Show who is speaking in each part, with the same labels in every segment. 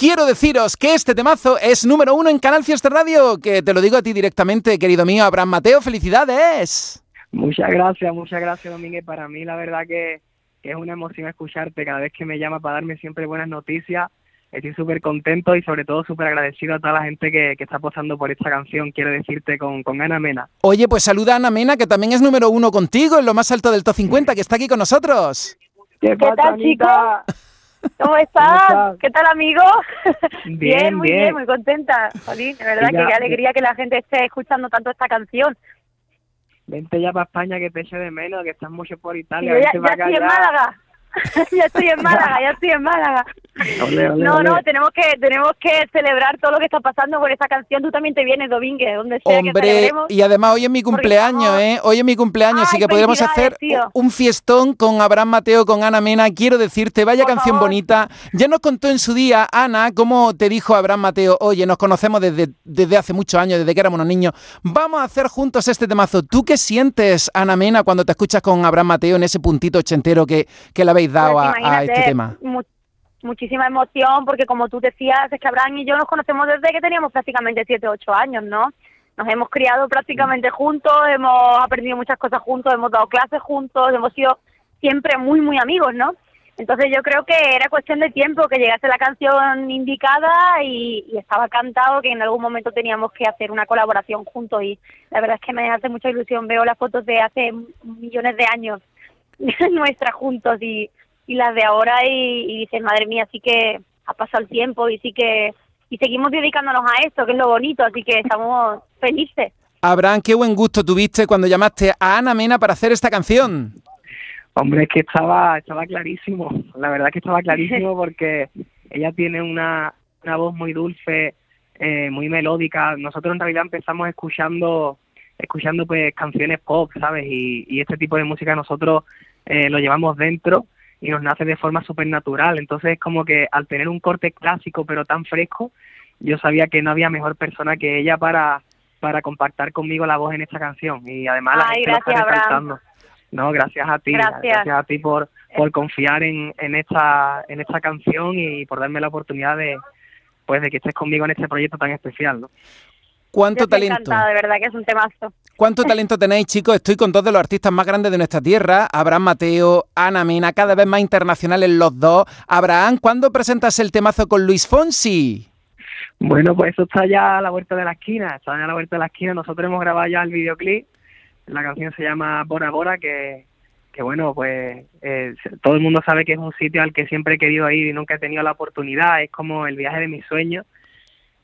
Speaker 1: quiero deciros que este temazo es número uno en Canal Fiesta Radio, que te lo digo a ti directamente, querido mío, Abraham Mateo, felicidades.
Speaker 2: Muchas gracias, muchas gracias, Domínguez. Para mí, la verdad que, que es una emoción escucharte cada vez que me llama para darme siempre buenas noticias estoy súper contento y sobre todo súper agradecido a toda la gente que, está apostando por esta canción, quiero decirte, con, con Ana Mena.
Speaker 1: Oye, pues saluda a Ana Mena, que también es número uno contigo, en lo más alto del top 50, que está aquí con nosotros.
Speaker 3: ¿Qué, tal, chicos? ¿Cómo estás? ¿Qué tal, amigo? Bien, muy bien. muy contenta. Jolín, de verdad que qué alegría que la gente esté escuchando tanto esta canción.
Speaker 2: Vente ya para España que te eche de menos, que estás mucho por Italia.
Speaker 3: ya, ya estoy en Málaga. ya estoy en Málaga, ya estoy en Málaga. No, no, tenemos que tenemos que celebrar todo lo que está pasando con esta canción. Tú también te vienes, Domínguez, donde sea
Speaker 1: Hombre, y además hoy es mi cumpleaños, ¿eh? Hoy es mi cumpleaños, así que podríamos hacer un fiestón con Abraham Mateo, con Ana Mena. Quiero decirte, vaya canción bonita. Ya nos contó en su día, Ana, cómo te dijo Abraham Mateo, oye, nos conocemos desde, desde hace muchos años, desde que éramos unos niños. Vamos a hacer juntos este temazo. ¿Tú qué sientes, Ana Mena, cuando te escuchas con Abraham Mateo en ese puntito ochentero que, que la dado pues a, este tema?
Speaker 3: Muchísima emoción, porque como tú decías, es que Abraham y yo nos conocemos desde que teníamos prácticamente 7 o 8 años, ¿no? Nos hemos criado prácticamente juntos, hemos aprendido muchas cosas juntos, hemos dado clases juntos, hemos sido siempre muy, muy amigos, ¿no? Entonces yo creo que era cuestión de tiempo que llegase la canción indicada y, y, estaba cantado que en algún momento teníamos que hacer una colaboración juntos y la verdad es que me hace mucha ilusión. Veo las fotos de hace millones de años nuestras juntos y, y las de ahora y, y dices, madre mía, sí que ha pasado el tiempo y sí que y seguimos dedicándonos a esto, que es lo bonito, así que estamos felices.
Speaker 1: Abraham, qué buen gusto tuviste cuando llamaste a Ana Mena para hacer esta canción.
Speaker 2: Hombre, es que estaba, estaba clarísimo, la verdad que estaba clarísimo porque ella tiene una, una voz muy dulce, eh, muy melódica. Nosotros en realidad empezamos escuchando escuchando pues canciones pop, ¿sabes? Y, y este tipo de música nosotros eh, lo llevamos dentro y nos nace de forma súper natural. Entonces es como que al tener un corte clásico pero tan fresco, yo sabía que no había mejor persona que ella para, para compactar conmigo la voz en esta canción. Y además la gente
Speaker 3: gracias,
Speaker 2: lo está resaltando. No, gracias a ti, gracias, a ti por, por confiar en, en esta en esta canción y por darme la oportunidad de pues de que estés conmigo en este proyecto tan especial, ¿no?
Speaker 1: ¿Cuánto talento?
Speaker 3: de verdad que es un temazo.
Speaker 1: ¿Cuánto talento tenéis, chicos? Estoy con dos de los artistas más grandes de nuestra tierra, Abraham Mateo, Ana Mena, cada vez más internacionales los dos. Abraham, ¿cuándo presentas el temazo con Luis Fonsi?
Speaker 2: Bueno, pues eso está ya a la vuelta de la esquina, está ya a la vuelta de la esquina. Nosotros hemos grabado ya el videoclip, la canción se llama Bora Bora, que, que bueno, pues eh, todo el mundo sabe que es un sitio al que siempre he querido ir y nunca he tenido la oportunidad, es como el viaje de mis sueños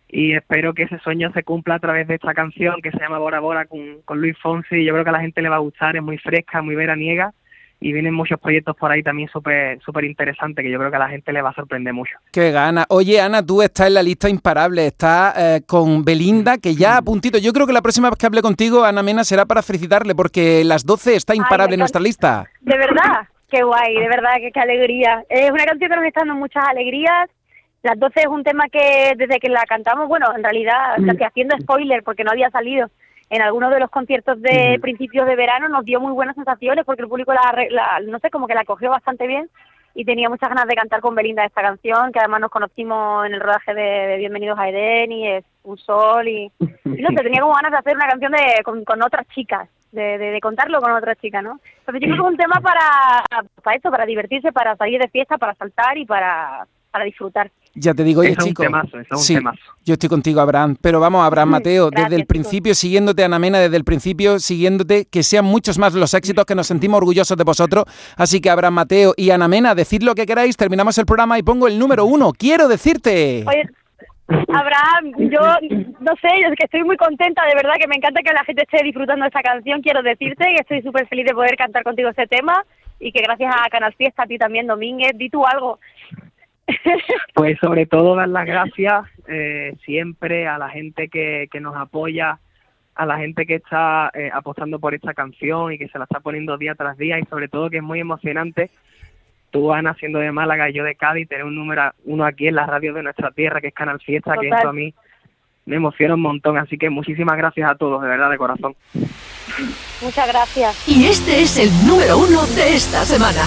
Speaker 2: y espero que ese sueño se cumpla a través de esta canción que se llama Bora Bora con, con Luis Fonsi. Yo creo que a la gente le va a gustar, es muy fresca, muy veraniega y vienen muchos proyectos por ahí también súper súper interesantes que yo creo que a la gente le va a sorprender mucho.
Speaker 1: Qué gana. Oye, Ana, tú estás en la lista imparable, estás eh, con Belinda, que ya a puntito. Yo creo que la próxima vez que hable contigo, Ana Mena, será para felicitarle, porque las 12 está imparable en nuestra lista.
Speaker 3: De verdad, qué guay, de verdad, qué, qué alegría. Es una canción que nos está dando muchas alegrías las 12 es un tema que desde que la cantamos, bueno, en realidad casi haciendo spoiler porque no había salido. En algunos de los conciertos de principios de verano nos dio muy buenas sensaciones porque el público la, no sé, como que la cogió bastante bien y tenía muchas ganas de cantar con Belinda esta canción, que además nos conocimos en el rodaje de, Bienvenidos a Eden y es un sol y, no sé, tenía como ganas de hacer una canción de con, otras chicas, de, de, contarlo con otras chicas, ¿no? Entonces yo creo que es un tema para, para esto, para divertirse, para salir de fiesta, para saltar y para, para disfrutar.
Speaker 1: Ya te digo, oye, chico.
Speaker 2: sí,
Speaker 1: Yo estoy contigo, Abraham. Pero vamos, Abraham Mateo, desde el principio, siguiéndote, Ana Mena, desde el principio, siguiéndote, que sean muchos más los éxitos que nos sentimos orgullosos de vosotros. Así que, Abraham Mateo y Ana Mena, decid lo que queráis, terminamos el programa y pongo el número uno. Quiero decirte.
Speaker 3: Oye, Abraham, yo no sé, es que estoy muy contenta, de verdad, que me encanta que la gente esté disfrutando de esta canción. Quiero decirte que estoy súper feliz de poder cantar contigo este tema y que gracias a Canal Fiesta, a ti también, Domínguez, di tú algo.
Speaker 2: Pues sobre todo dar las gracias eh, siempre a la gente que, que nos apoya, a la gente que está eh, apostando por esta canción y que se la está poniendo día tras día y sobre todo que es muy emocionante. Tú Ana siendo de Málaga y yo de Cádiz tener un número uno aquí en la radio de nuestra tierra que es Canal Fiesta que eso a mí me emociona un montón. Así que muchísimas gracias a todos de verdad de corazón.
Speaker 3: Muchas gracias.
Speaker 4: Y este es el número uno de esta semana